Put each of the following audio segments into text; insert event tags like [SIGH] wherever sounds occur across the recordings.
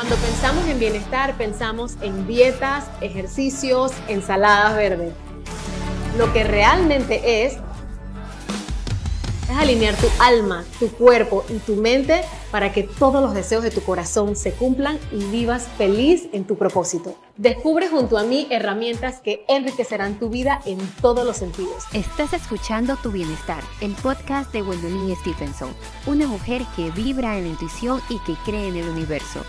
Cuando pensamos en bienestar, pensamos en dietas, ejercicios, ensaladas verdes. Lo que realmente es es alinear tu alma, tu cuerpo y tu mente para que todos los deseos de tu corazón se cumplan y vivas feliz en tu propósito. Descubre junto a mí herramientas que enriquecerán tu vida en todos los sentidos. Estás escuchando Tu Bienestar, el podcast de Gwendolyn Stephenson, una mujer que vibra en la intuición y que cree en el universo.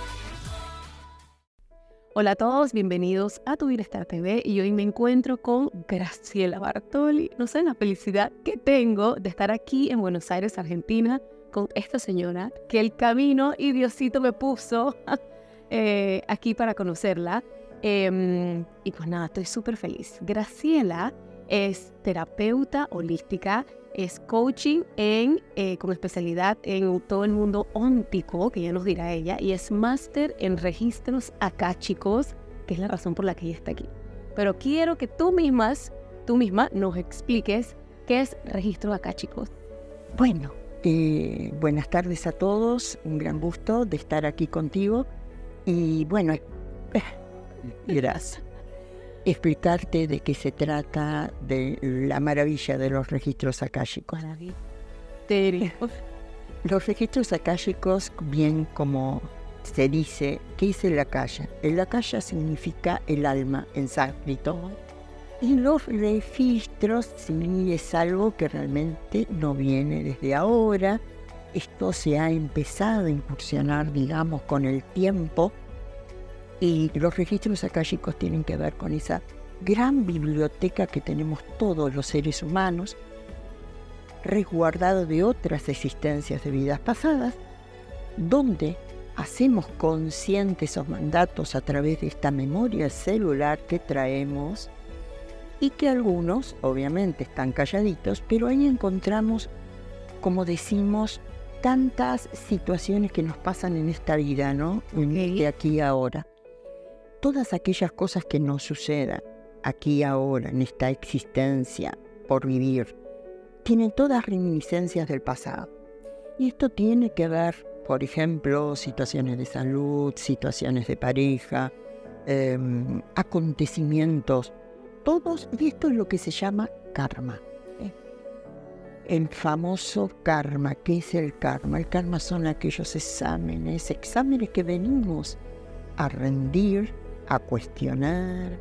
Hola a todos, bienvenidos a Tu Bienestar TV y hoy me encuentro con Graciela Bartoli. No sé la felicidad que tengo de estar aquí en Buenos Aires, Argentina, con esta señora que el camino y Diosito me puso [LAUGHS] eh, aquí para conocerla. Em, y pues nada, estoy súper feliz. Graciela es terapeuta holística es coaching eh, con especialidad en todo el mundo óntico, que ya nos dirá ella, y es máster en registros chicos, que es la razón por la que ella está aquí. Pero quiero que tú mismas, tú misma nos expliques qué es registro chicos. Bueno, eh, buenas tardes a todos, un gran gusto de estar aquí contigo. Y bueno, eh, [LAUGHS] gracias explicarte de qué se trata de la maravilla de los registros akáshicos. [LAUGHS] Los registros akáshicos, bien como se dice, ¿qué es el akasha? El akasha significa el alma en sánscrito. Y los registros sí es algo que realmente no viene desde ahora. Esto se ha empezado a incursionar, digamos, con el tiempo y los registros akáshicos tienen que ver con esa gran biblioteca que tenemos todos los seres humanos, resguardado de otras existencias de vidas pasadas, donde hacemos conscientes esos mandatos a través de esta memoria celular que traemos y que algunos obviamente están calladitos, pero ahí encontramos, como decimos, tantas situaciones que nos pasan en esta vida, ¿no? De aquí a ahora todas aquellas cosas que nos sucedan aquí ahora, en esta existencia por vivir, tienen todas reminiscencias del pasado. Y esto tiene que ver, por ejemplo, situaciones de salud, situaciones de pareja, em, acontecimientos, todos, y esto es lo que se llama karma. El famoso karma, ¿qué es el karma? El karma son aquellos exámenes, exámenes que venimos a rendir a cuestionar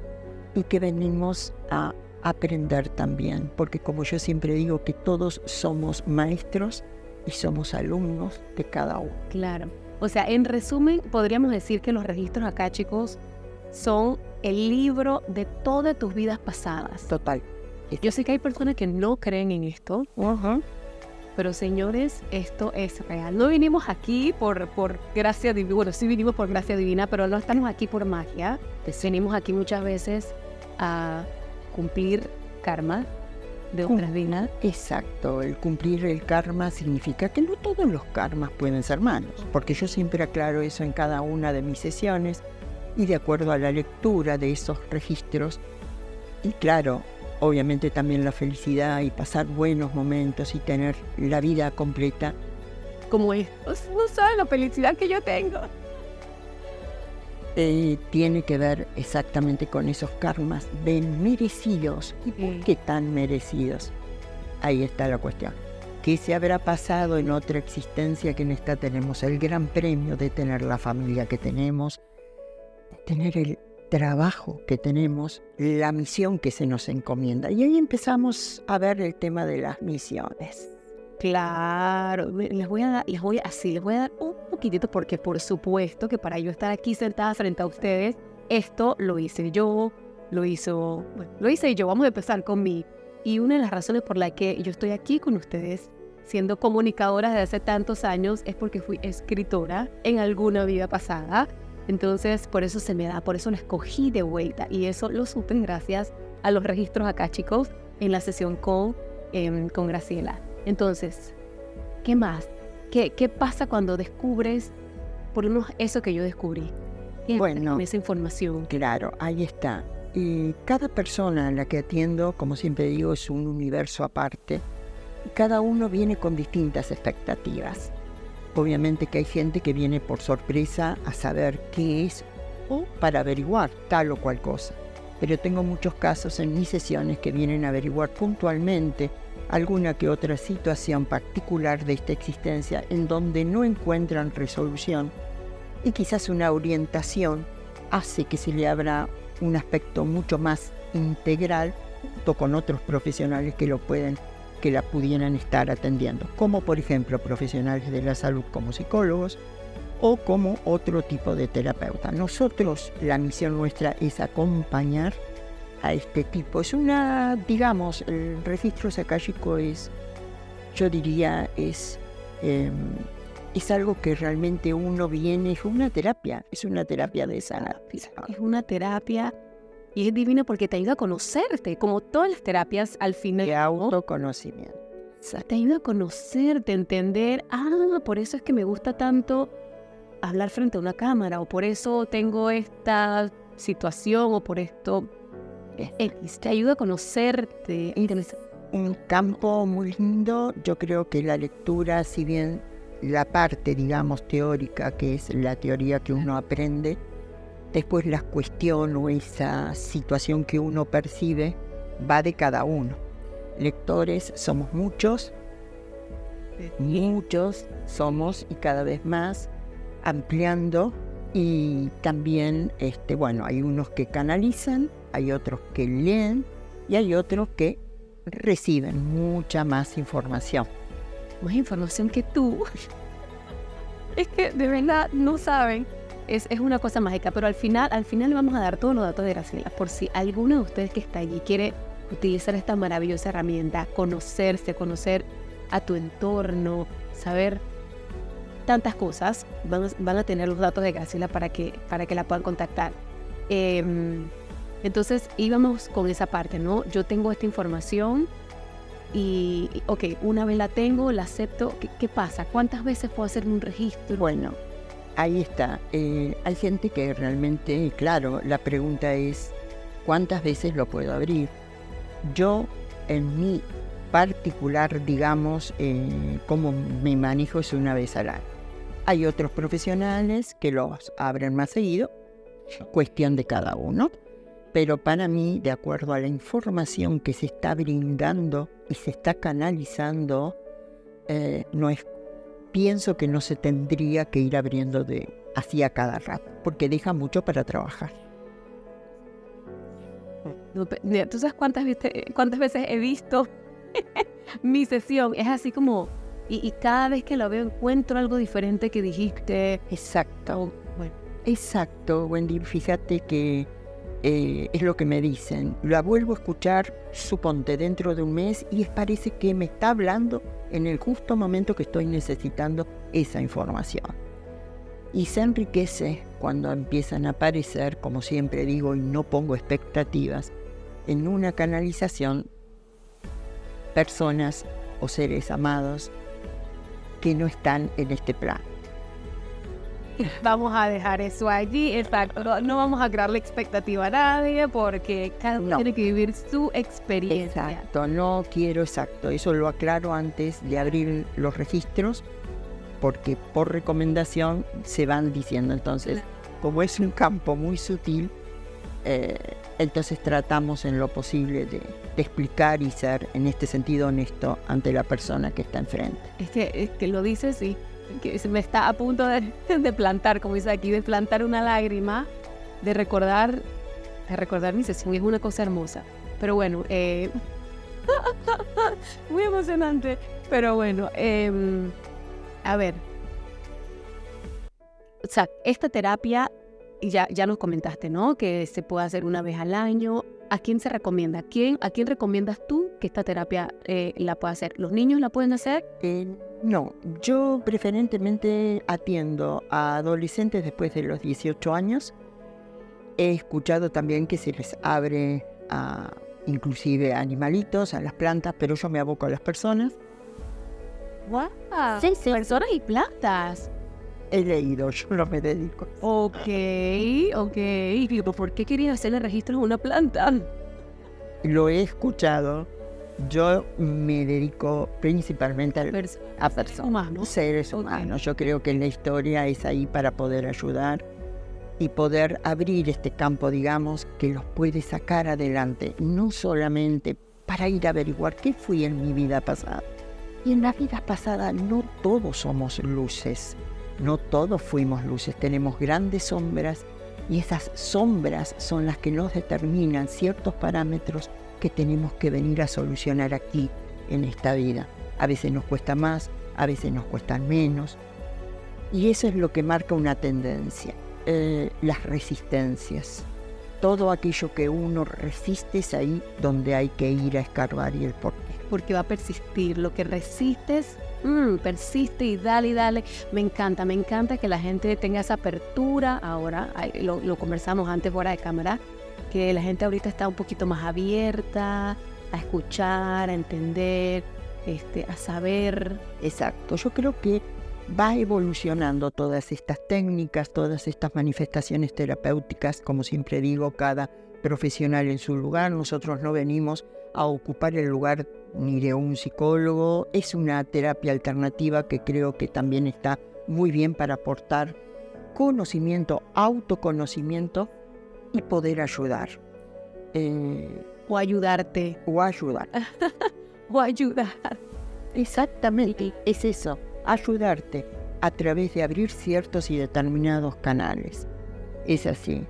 y que venimos a aprender también, porque como yo siempre digo que todos somos maestros y somos alumnos de cada uno. Claro. O sea, en resumen, podríamos decir que los registros acá, chicos, son el libro de todas tus vidas pasadas. Total. Yo sé que hay personas que no creen en esto, pero señores, esto es real. No vinimos aquí por, por gracia divina, bueno, sí vinimos por gracia divina, pero no estamos aquí por magia. Venimos aquí muchas veces a cumplir karma de otras vidas. Exacto, el cumplir el karma significa que no todos los karmas pueden ser malos, porque yo siempre aclaro eso en cada una de mis sesiones y de acuerdo a la lectura de esos registros. Y claro, obviamente también la felicidad y pasar buenos momentos y tener la vida completa. Como es, no saben la felicidad que yo tengo. Eh, tiene que ver exactamente con esos karmas bien merecidos. ¿Y por qué tan merecidos? Ahí está la cuestión. ¿Qué se habrá pasado en otra existencia que en esta tenemos el gran premio de tener la familia que tenemos, de tener el trabajo que tenemos, la misión que se nos encomienda. Y ahí empezamos a ver el tema de las misiones. Claro, les voy a dar, les voy a, así, les voy a dar un poquitito porque por supuesto que para yo estar aquí sentada frente a ustedes, esto lo hice yo, lo hizo, lo hice yo, vamos a empezar con mí. Y una de las razones por la que yo estoy aquí con ustedes, siendo comunicadora desde hace tantos años, es porque fui escritora en alguna vida pasada entonces, por eso se me da, por eso lo escogí de vuelta. Y eso lo supe gracias a los registros acá, chicos, en la sesión con, em, con Graciela. Entonces, ¿qué más? ¿Qué, ¿Qué pasa cuando descubres, por lo menos eso que yo descubrí? bueno, esa información. Claro, ahí está. Y cada persona a la que atiendo, como siempre digo, es un universo aparte. Cada uno viene con distintas expectativas. Obviamente que hay gente que viene por sorpresa a saber qué es o para averiguar tal o cual cosa. Pero tengo muchos casos en mis sesiones que vienen a averiguar puntualmente alguna que otra situación particular de esta existencia en donde no encuentran resolución y quizás una orientación hace que se le abra un aspecto mucho más integral junto con otros profesionales que lo pueden que la pudieran estar atendiendo, como por ejemplo profesionales de la salud como psicólogos o como otro tipo de terapeuta. Nosotros, la misión nuestra es acompañar a este tipo. Es una, digamos, el registro sacálico es, yo diría, es, em, es algo que realmente uno viene, es una terapia, es una terapia de sanación. Es una terapia y es divino porque te ayuda a conocerte, como todas las terapias al final. De autoconocimiento. Te ayuda a conocerte, entender, ah, por eso es que me gusta tanto hablar frente a una cámara, o por eso tengo esta situación, o por esto. Te ayuda a conocerte. Un campo muy lindo, yo creo que la lectura, si bien la parte, digamos, teórica, que es la teoría que uno aprende, Después la cuestión o esa situación que uno percibe va de cada uno. Lectores somos muchos, muchos somos y cada vez más ampliando y también, este, bueno, hay unos que canalizan, hay otros que leen y hay otros que reciben mucha más información. Más información que tú. [LAUGHS] es que de verdad no saben es, una cosa mágica, pero al final, al final le vamos a dar todos los datos de Graciela, por si alguno de ustedes que está allí quiere utilizar esta maravillosa herramienta, conocerse, conocer a tu entorno, saber tantas cosas, van, a tener los datos de Graciela para que, para que la puedan contactar. Em, entonces íbamos con esa parte, ¿no? Yo tengo esta información y, ok, una vez la tengo, la acepto, ¿qué, qué pasa? ¿Cuántas veces puedo hacer un registro? Bueno, ahí está. Eh, hay gente que realmente, claro, la pregunta es, ¿cuántas veces lo puedo abrir? Yo, en mi particular, digamos, eh, cómo me manejo es una vez al año. Hay otros profesionales que los abren más seguido, cuestión de cada uno. Pero para mí, de acuerdo a la información que se está brindando y se está canalizando, eh, no es pienso que no se tendría que ir abriendo de así a cada rato, porque deja mucho para trabajar. ¿Tú sabes cuántas, cuántas veces he visto [LAUGHS] mi sesión? Es así como, y, cada vez que la veo encuentro algo diferente que dijiste. Exacto. Bueno. Exacto, Wendy. Fíjate que eh, es lo que me dicen. La vuelvo a escuchar, suponte, dentro de un mes y parece que me está hablando en el justo momento que estoy necesitando esa información. Y se enriquece cuando empiezan a aparecer, como siempre digo, y no pongo expectativas, en una canalización personas o seres amados que no están en este plano. [LAUGHS] Vamos a dejar eso allí, exacto. No vamos a crearle expectativa a nadie porque cada uno tiene que vivir su experiencia. Exacto, no quiero exacto. Eso lo aclaro antes de abrir los registros porque por recomendación se van diciendo. Entonces, como es un campo muy sutil, eh, entonces tratamos en lo posible de, explicar y ser en este sentido honesto ante la persona que está enfrente. Es que, es que lo dices y que se me está a punto [LAUGHS] de, plantar, como dice aquí, de plantar una lágrima, de recordar, de recordar mi sesión. Es una cosa hermosa. Pero bueno, eh, [LAUGHS] muy emocionante. Pero bueno, em, a ver. O sea, esta terapia, ya, ya nos comentaste, ¿no? Que se puede hacer una vez al año. ¿A quién se recomienda? ¿A quién, a quién recomiendas tú que esta terapia eh, la pueda hacer? ¿Los niños la pueden hacer? No, yo preferentemente atiendo a adolescentes después de los 18 años. He escuchado también que se les abre a inclusive a animalitos, a las plantas, pero yo me aboco a las personas. ¡Wow! Sí, sí. Personas y plantas. He leído, yo no me dedico. Ok, ok. ¿Por qué querías hacerle registro a una planta? Lo he escuchado Yo me dedico principalmente a, Pers- a personas, humanos. seres humanos. Yo creo que la historia es ahí para poder ayudar y poder abrir este campo, digamos, que los puede sacar adelante, no solamente para ir a averiguar qué fui en mi vida pasada. Y en la vida pasada no todos somos luces, no todos fuimos luces, tenemos grandes sombras y esas sombras son las que nos determinan ciertos parámetros que tenemos que venir a solucionar aquí en esta vida. A veces nos cuesta más, a veces nos cuestan menos. Y eso es lo que marca una tendencia, eh, las resistencias. Todo aquello que uno resiste es ahí donde hay que ir a escarbar y el porqué. porque va a persistir. Lo que resistes, mm, persiste y dale y dale. Me encanta, me encanta que la gente tenga esa apertura ahora. lo conversamos antes fuera de cámara, que la gente ahorita está un poquito más abierta a escuchar, a entender, este, a saber. Exacto, yo creo que va evolucionando todas estas técnicas, todas estas manifestaciones terapéuticas, como siempre digo, cada profesional en su lugar, nosotros no venimos a ocupar el lugar ni de un psicólogo, es una terapia alternativa que creo que también está muy bien para aportar conocimiento, autoconocimiento y poder ayudar. Eh, O ayudarte. o ayudar. [LAUGHS] O ayudar. Exactamente, es eso, ayudarte a través de abrir ciertos y determinados canales. Es así.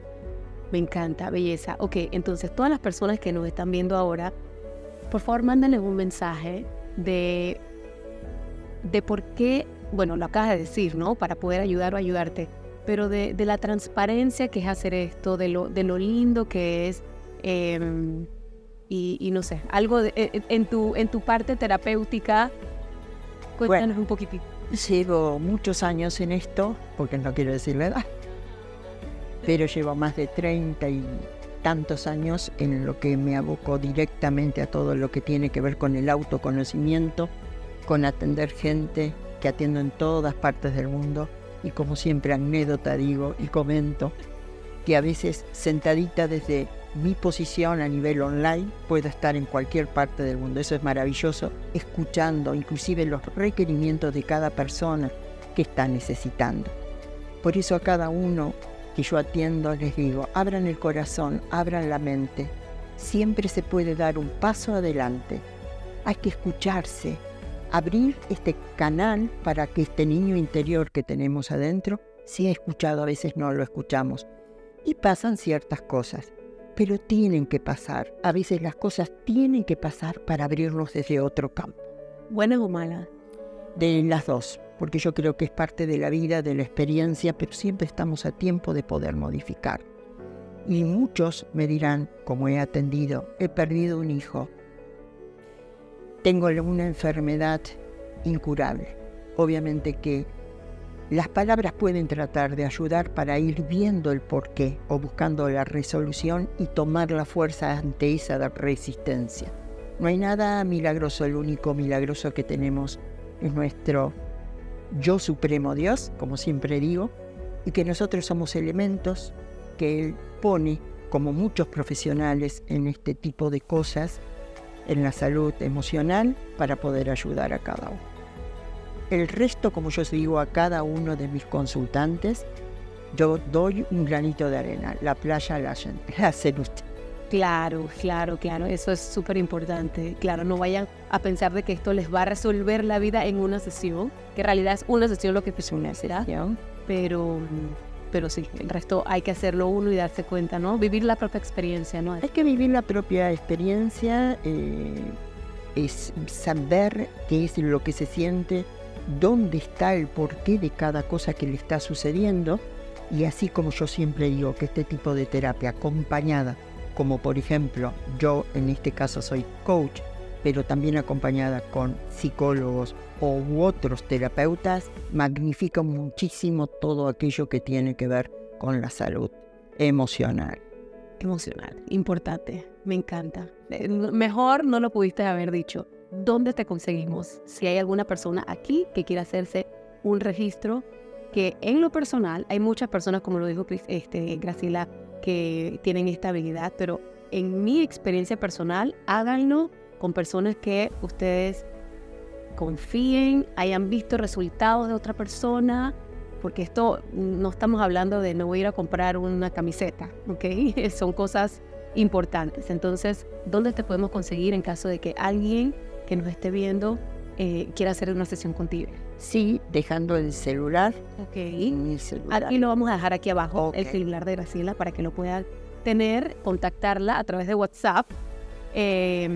Me encanta, belleza. Ok, entonces todas las personas que nos están viendo ahora, por favor mándenles un mensaje de, de por qué, bueno, lo acabas de decir, ¿no? Para poder ayudar o ayudarte, pero de, de la transparencia que es hacer esto, de lo, de lo lindo que es, em, y, y no sé, algo de- en, en tu, en tu parte terapéutica, cuéntanos un poquitito. Llevo muchos años en esto, porque no quiero decir la edad, pero llevo más de 30 y tantos años en lo que me aboco directamente a todo lo que tiene que ver con el autoconocimiento, con atender gente que atiendo en todas partes del mundo y como siempre anécdota digo y comento que a veces sentadita desde mi posición a nivel online puedo estar en cualquier parte del mundo. Eso es maravilloso, escuchando inclusive los requerimientos de cada persona que está necesitando. Por eso a cada uno que yo atiendo les digo, abran el corazón, abran la mente. Siempre se puede dar un paso adelante. Hay que escucharse, abrir este canal para que este niño interior que tenemos adentro sea escuchado. A veces no lo escuchamos. Y pasan ciertas cosas, pero tienen que pasar. A veces las cosas tienen que pasar para abrirnos desde otro campo. ¿Buenas o malas? De las dos, porque yo creo que es parte de la vida, de la experiencia, pero siempre estamos a tiempo de poder modificar. Y muchos me dirán, como he atendido, he perdido un hijo, tengo una enfermedad incurable. Obviamente que las palabras pueden tratar de ayudar para ir viendo el porqué o buscando la resolución y tomar la fuerza ante esa resistencia. No hay nada milagroso, el único milagroso que tenemos es nuestro yo supremo Dios, como siempre digo, y que nosotros somos elementos que Él pone, como muchos profesionales, en este tipo de cosas, en la salud emocional, para poder ayudar a cada uno. El resto, como yo digo a cada uno de mis consultantes, yo doy un granito de arena. La playa la la hacen ustedes. Claro, claro, claro, eso es súper importante. Claro, no vayan a pensar de que esto les va a resolver la vida en una sesión, que en realidad es una sesión lo que te Es una será, pero, pero sí, el resto hay que hacerlo uno y darse cuenta, ¿no? Vivir la propia experiencia, ¿no? Hay que vivir la propia experiencia, eh, es saber qué es lo que se siente, dónde está el porqué de cada cosa que le está sucediendo y así como yo siempre digo que este tipo de terapia acompañada, como por ejemplo yo en este caso soy coach, pero también acompañada con psicólogos o u otros terapeutas, magnifica muchísimo todo aquello que tiene que ver con la salud emocional. Emocional, importante, me encanta. Eh, Mejor no lo pudiste haber dicho. ¿Dónde te conseguimos? Si hay alguna persona aquí que quiera hacerse un registro, que en lo personal hay muchas personas, como lo dijo este, Graciela, que tienen esta habilidad, pero en mi experiencia personal, háganlo con personas que ustedes confíen, hayan visto resultados de otra persona, porque esto no estamos hablando de no voy a ir a comprar una camiseta, ¿ok? [LAUGHS] Son cosas importantes. Entonces, ¿dónde te podemos conseguir en caso de que alguien que nos esté viendo eh, quiera hacer una sesión contigo? Sí, dejando el celular. Ok. en el celular. Aquí lo vamos a dejar aquí abajo, el celular de Graciela, para que lo puedan tener, contactarla a través de WhatsApp. eh,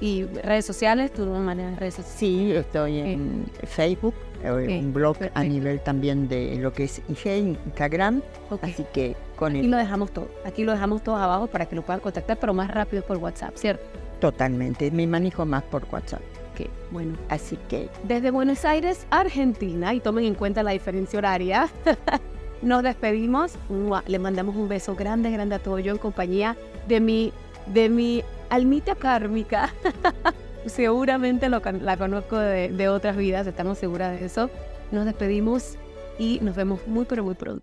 y redes sociales, tú no manejas redes sociales. Sí, estoy en Facebook, Ok, un blog a nivel también de lo que es IG, Instagram, Ok. así que con Aquí el lo dejamos todo. Aquí lo dejamos todo abajo para que lo puedan contactar, pero más rápido por WhatsApp, ¿cierto? totalmente, me manejo más por WhatsApp. Bueno. Así que Desde Buenos Aires, Argentina, y tomen en cuenta la diferencia horaria, [LAUGHS] nos despedimos. Le mandamos un beso grande, grande a todo yo en compañía de mi, de mi almita kármica. [LAUGHS] Seguramente lo la conozco de, de otras vidas, estamos seguras de eso. Nos despedimos y nos vemos muy, pero muy pronto.